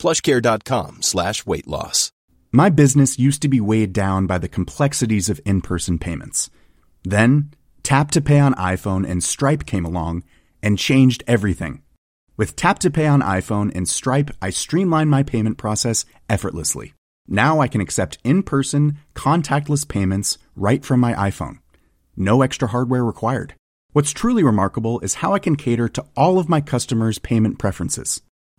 plushcare.com slash weight loss. My business used to be weighed down by the complexities of in-person payments. Then, Tap to Pay on iPhone and Stripe came along and changed everything. With Tap to Pay on iPhone and Stripe, I streamlined my payment process effortlessly. Now I can accept in-person, contactless payments right from my iPhone. No extra hardware required. What's truly remarkable is how I can cater to all of my customers' payment preferences.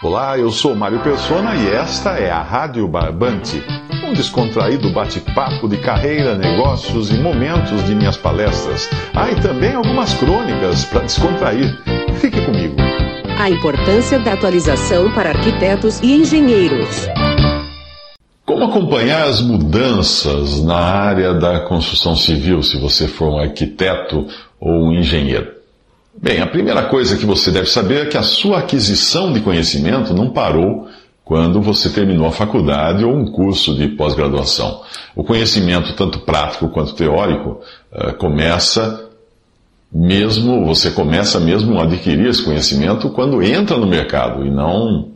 Olá, eu sou Mário Persona e esta é a Rádio Barbante, um descontraído bate-papo de carreira, negócios e momentos de minhas palestras. Ah, e também algumas crônicas para descontrair. Fique comigo. A importância da atualização para arquitetos e engenheiros. Como acompanhar as mudanças na área da construção civil, se você for um arquiteto ou um engenheiro? Bem, a primeira coisa que você deve saber é que a sua aquisição de conhecimento não parou quando você terminou a faculdade ou um curso de pós-graduação. O conhecimento, tanto prático quanto teórico, eh, começa mesmo, você começa mesmo a adquirir esse conhecimento quando entra no mercado e não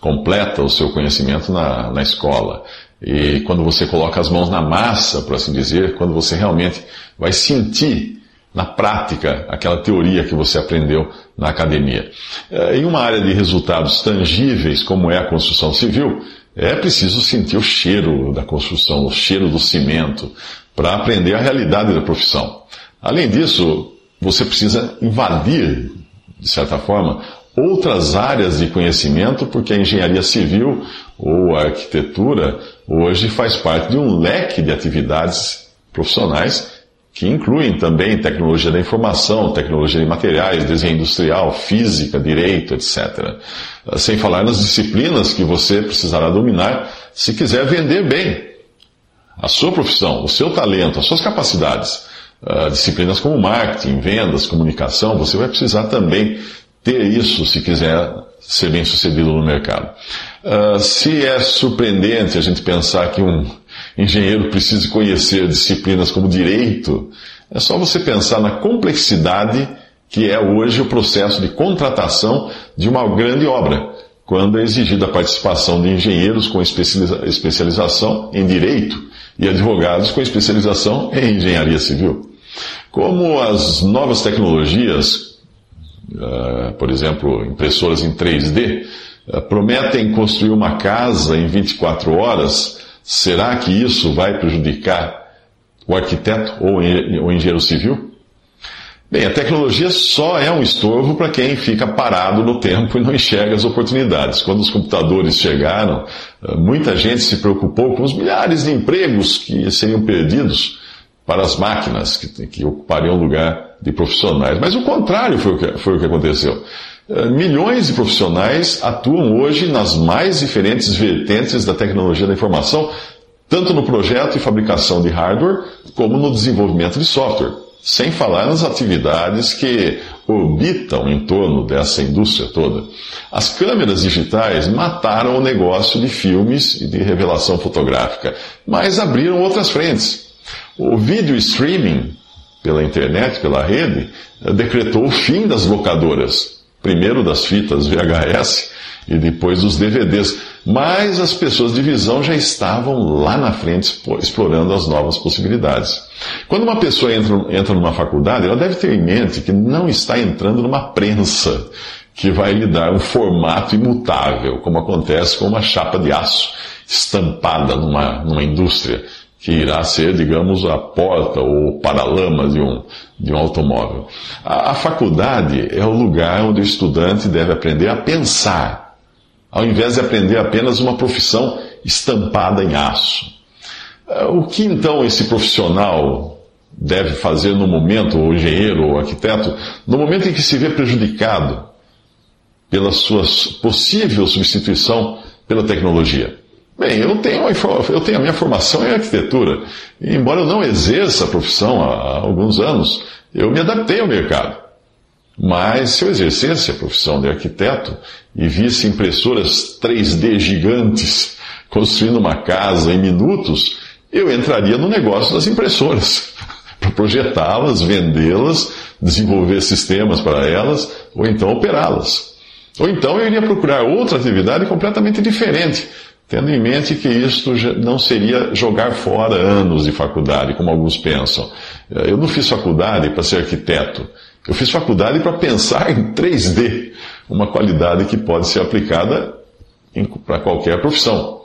completa o seu conhecimento na, na escola. E quando você coloca as mãos na massa, por assim dizer, quando você realmente vai sentir na prática aquela teoria que você aprendeu na academia. É, em uma área de resultados tangíveis, como é a construção civil, é preciso sentir o cheiro da construção, o cheiro do cimento, para aprender a realidade da profissão. Além disso, você precisa invadir, de certa forma, outras áreas de conhecimento, porque a engenharia civil ou a arquitetura hoje faz parte de um leque de atividades profissionais que incluem também tecnologia da informação, tecnologia de materiais, desenho industrial, física, direito, etc. Sem falar nas disciplinas que você precisará dominar se quiser vender bem a sua profissão, o seu talento, as suas capacidades. Uh, disciplinas como marketing, vendas, comunicação, você vai precisar também ter isso se quiser ser bem sucedido no mercado. Uh, se é surpreendente a gente pensar que um engenheiro precise conhecer disciplinas como direito, é só você pensar na complexidade que é hoje o processo de contratação de uma grande obra, quando é exigida a participação de engenheiros com especialização em direito e advogados com especialização em engenharia civil. Como as novas tecnologias, uh, por exemplo, impressoras em 3D, uh, prometem construir uma casa em 24 horas, Será que isso vai prejudicar o arquiteto ou o engenheiro civil? Bem, a tecnologia só é um estorvo para quem fica parado no tempo e não enxerga as oportunidades. Quando os computadores chegaram, eh, muita gente se preocupou com os milhares de empregos que seriam perdidos para as máquinas que, que ocupariam o lugar de profissionais. Mas o contrário foi o que, foi o que aconteceu. Eh, milhões de profissionais atuam hoje nas mais diferentes vertentes da tecnologia da informação, tanto no projeto e fabricação de hardware, como no desenvolvimento de software, sem falar nas atividades que orbitam em torno dessa indústria toda. As câmeras digitais mataram o negócio de filmes e de revelação fotográfica, mas abriram outras frentes. O vídeo streaming pela internet, pela rede, eh, decretou o fim das locadoras primeiro das fitas VHS e depois dos DVDs. Mas as pessoas de visão já estavam lá na frente explorando as novas possibilidades. Quando uma pessoa entra, entra numa faculdade, ela deve ter em mente que não está entrando numa prensa que vai lhe dar um formato imutável, como acontece com uma chapa de aço estampada numa, numa indústria que irá ser, digamos, a porta ou paralama de um, de um automóvel. A, a faculdade é o lugar onde o estudante deve aprender a pensar, ao invés de aprender apenas uma profissão estampada em aço. Ah, o que então esse profissional deve fazer no momento, o engenheiro ou arquiteto, no momento em que se vê prejudicado pela sua possível substituição pela tecnologia? Bem, eu tenho, eu tenho a minha formação em arquitetura. E, embora eu não exerça a profissão há alguns anos, eu me adaptei ao mercado. Mas se eu exercesse a profissão de arquiteto e visse impressoras 3D gigantes construindo uma casa em minutos, eu entraria no negócio das impressoras, para projetá-las, vendê-las, desenvolver sistemas para elas, ou então operá-las. Ou então eu iria procurar outra atividade completamente diferente, tendo em mente que isto não seria jogar fora anos de faculdade, como alguns pensam. Eh, eu não fiz faculdade para ser arquiteto. Eu fiz faculdade para pensar em 3D, uma qualidade que pode ser aplicada para qualquer profissão.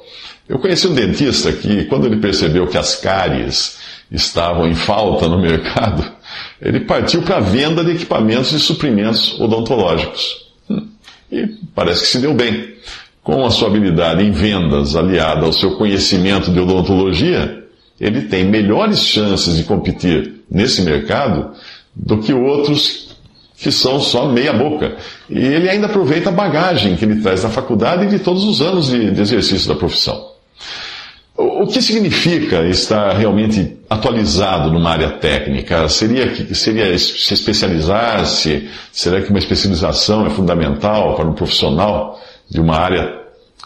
Eu conheci um dentista que, quando ele percebeu que as cáries estavam em falta no mercado, ele partiu para a venda de equipamentos e suprimentos odontológicos. Hum, e parece que se deu bem. Com a sua habilidade em vendas aliada ao seu conhecimento de odontologia, ele tem melhores chances de competir nesse mercado do que outros que são só meia boca. E ele ainda aproveita a bagagem que ele traz da faculdade e de todos os anos de, exercício da profissão. O que significa estar realmente atualizado numa área técnica? Seria, seria se especializar-se? Será que uma especialização é fundamental para um profissional de uma área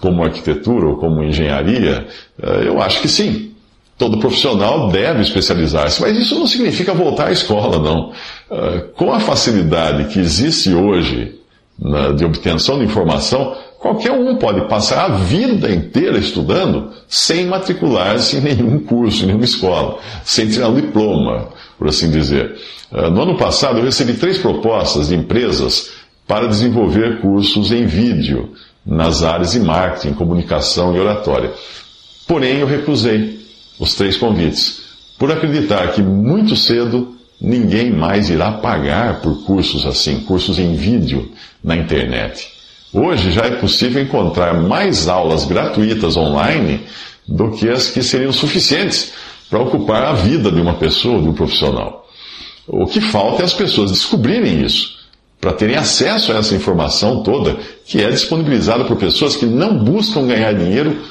como arquitetura ou como engenharia? Eh, eu acho que sim. Todo profissional deve especializar-se, mas isso não significa voltar à escola, não. Eh, com a facilidade que existe hoje de obtenção de informação, Qualquer um pode passar a vida inteira estudando sem matricular-se em nenhum curso, em nenhuma escola, sem tirar um diploma, por assim dizer. Ah, no ano passado, eu recebi três propostas de empresas para desenvolver cursos em vídeo nas áreas de marketing, comunicação e oratória. Porém, eu recusei os três convites, por acreditar que muito cedo ninguém mais irá pagar por cursos assim, cursos em vídeo na internet. Hoje já é possível encontrar mais aulas gratuitas online do que as que seriam suficientes para ocupar a vida de uma pessoa, de um profissional. O que falta é as pessoas descobrirem isso, para terem acesso a essa informação toda que é disponibilizada por pessoas que não buscam ganhar dinheiro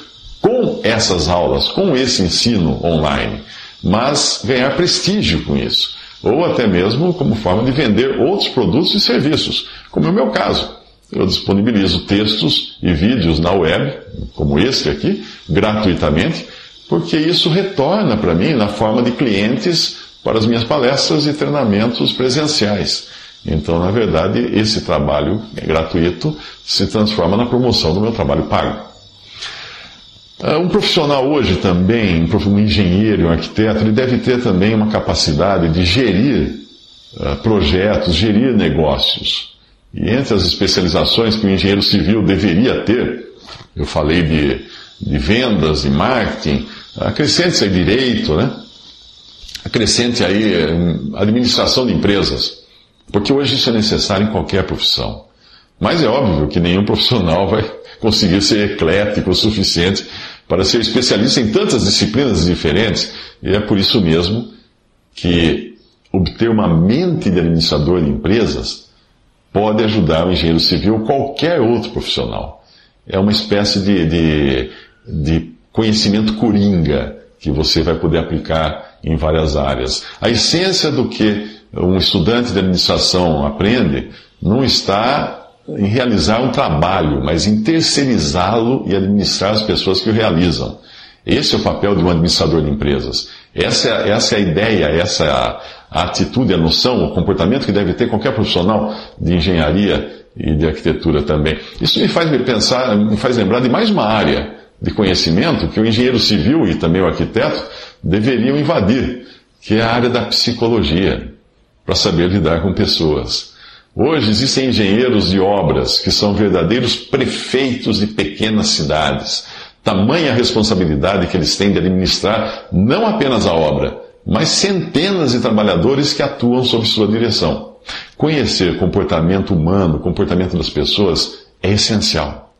com essas aulas, com esse ensino online, mas ganhar prestígio com isso, ou até mesmo como forma de vender outros produtos e serviços, como é o meu caso. Eu disponibilizo textos e vídeos na web, como este aqui, gratuitamente, porque isso retorna para mim na forma de clientes para as minhas palestras e treinamentos presenciais. Então, na verdade, esse trabalho gratuito se transforma na promoção do meu trabalho pago. Ah, um profissional hoje também, um engenheiro, um arquiteto, ele deve ter também uma capacidade de gerir ah, projetos, gerir negócios. E entre as especializações que o engenheiro civil deveria ter, eu falei de, de vendas, de marketing, acrescente aí direito, né? Acrescente aí hum, administração de empresas, porque hoje isso é necessário em qualquer profissão. Mas é óbvio que nenhum profissional vai conseguir ser eclético o suficiente para ser especialista em tantas disciplinas diferentes, e é por isso mesmo que obter uma mente de administrador de empresas pode ajudar o engenheiro civil ou qualquer outro profissional. É uma espécie de, de, de conhecimento coringa que você vai poder aplicar em várias áreas. A essência do que um estudante de administração aprende não está em realizar um trabalho, mas em terceirizá-lo e administrar as pessoas que o realizam. Esse é o papel de um administrador de empresas. Essa é, essa é a ideia, essa é a, a atitude, a noção, o comportamento que deve ter qualquer profissional de engenharia e de arquitetura também. Isso me faz pensar, me faz lembrar de mais uma área de conhecimento que o engenheiro civil e também o arquiteto deveriam invadir, que é a área da psicologia, para saber lidar com pessoas. Hoje existem engenheiros de obras que são verdadeiros prefeitos de pequenas cidades Tamanha responsabilidade que eles têm de administrar não apenas a obra, mas centenas de trabalhadores que atuam sob sua direção. Conhecer comportamento humano, comportamento das pessoas, é essencial.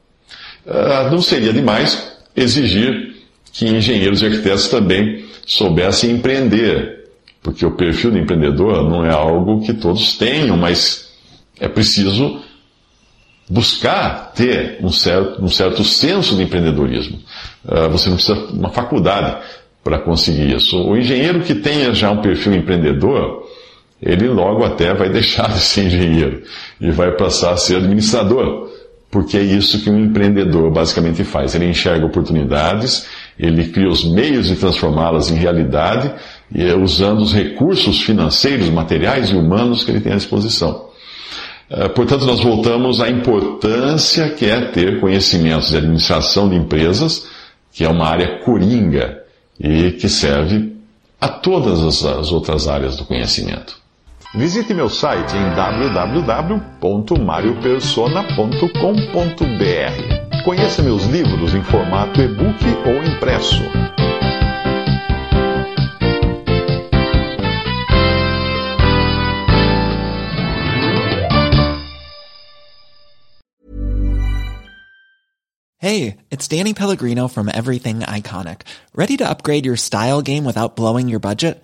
Uh, não seria demais exigir que engenheiros e arquitetos também soubessem empreender, porque o perfil do empreendedor não é algo que todos tenham, mas é preciso buscar ter um certo, um certo senso de empreendedorismo. Uh, você não precisa de uma faculdade para conseguir isso. O engenheiro que tenha já um perfil empreendedor, ele logo até vai deixar de ser engenheiro e vai passar a ser administrador, porque é isso que um empreendedor basicamente faz. Ele enxerga oportunidades, ele cria os meios de transformá-las em realidade, usando os recursos financeiros, materiais e humanos que ele tem à disposição. Eh, portanto, nós voltamos à importância que é ter conhecimentos de administração de empresas, que é uma área coringa e que serve a todas as outras áreas do conhecimento. Visite meu site em www.mariopersona.com.br. Conheça meus livros em formato e-book ou impresso. Hey, it's Danny Pellegrino from Everything Iconic. Ready to upgrade your style game without blowing your budget?